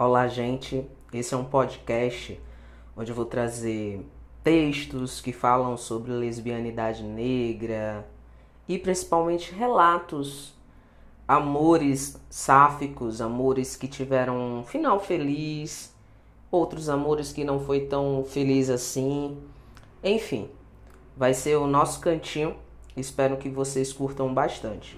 Olá, gente. Esse é um podcast onde eu vou trazer textos que falam sobre lesbianidade negra e principalmente relatos, amores sáficos, amores que tiveram um final feliz, outros amores que não foi tão feliz assim. Enfim, vai ser o nosso cantinho. Espero que vocês curtam bastante.